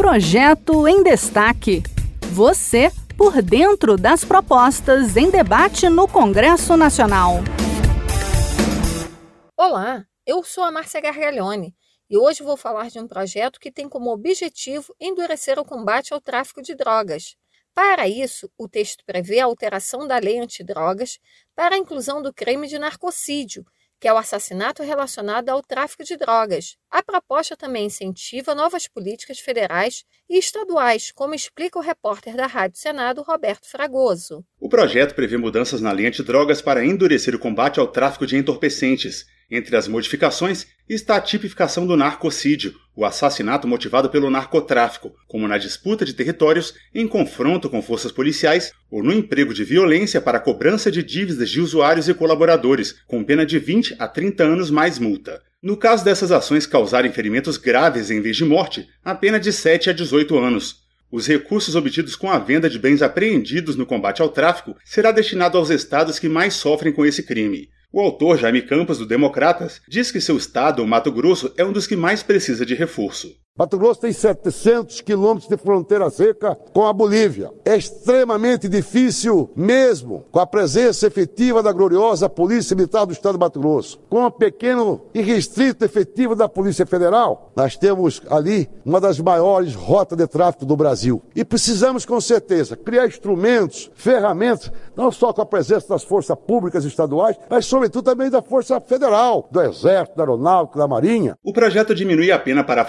Projeto em Destaque. Você por dentro das propostas em debate no Congresso Nacional. Olá, eu sou a Márcia Gargalhone e hoje vou falar de um projeto que tem como objetivo endurecer o combate ao tráfico de drogas. Para isso, o texto prevê a alteração da lei antidrogas para a inclusão do crime de narcocídio que é o assassinato relacionado ao tráfico de drogas. A proposta também incentiva novas políticas federais e estaduais, como explica o repórter da Rádio Senado, Roberto Fragoso. O projeto prevê mudanças na lei antidrogas para endurecer o combate ao tráfico de entorpecentes entre as modificações está a tipificação do narcocídio, o assassinato motivado pelo narcotráfico, como na disputa de territórios, em confronto com forças policiais ou no emprego de violência para cobrança de dívidas de usuários e colaboradores, com pena de 20 a 30 anos mais multa. No caso dessas ações causarem ferimentos graves em vez de morte, a pena de 7 a 18 anos. Os recursos obtidos com a venda de bens apreendidos no combate ao tráfico será destinado aos estados que mais sofrem com esse crime. O autor Jaime Campos, do Democratas, diz que seu estado, o Mato Grosso, é um dos que mais precisa de reforço. Mato Grosso tem 700 quilômetros de fronteira seca com a Bolívia. É extremamente difícil, mesmo com a presença efetiva da gloriosa Polícia Militar do Estado de Mato Grosso, com a pequeno e restrito efetivo da Polícia Federal, nós temos ali uma das maiores rotas de tráfico do Brasil. E precisamos, com certeza, criar instrumentos, ferramentas, não só com a presença das forças públicas estaduais, mas, sobretudo, também da Força Federal, do Exército, da Aeronáutica, da Marinha. O projeto diminui a pena para a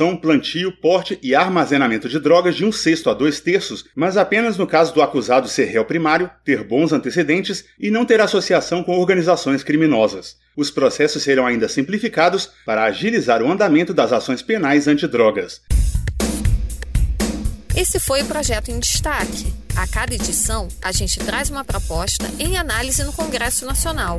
fabricação plantio, porte e armazenamento de drogas de um sexto a dois terços, mas apenas no caso do acusado ser réu primário, ter bons antecedentes e não ter associação com organizações criminosas. Os processos serão ainda simplificados para agilizar o andamento das ações penais antidrogas. Esse foi o projeto em destaque. A cada edição, a gente traz uma proposta em análise no Congresso Nacional.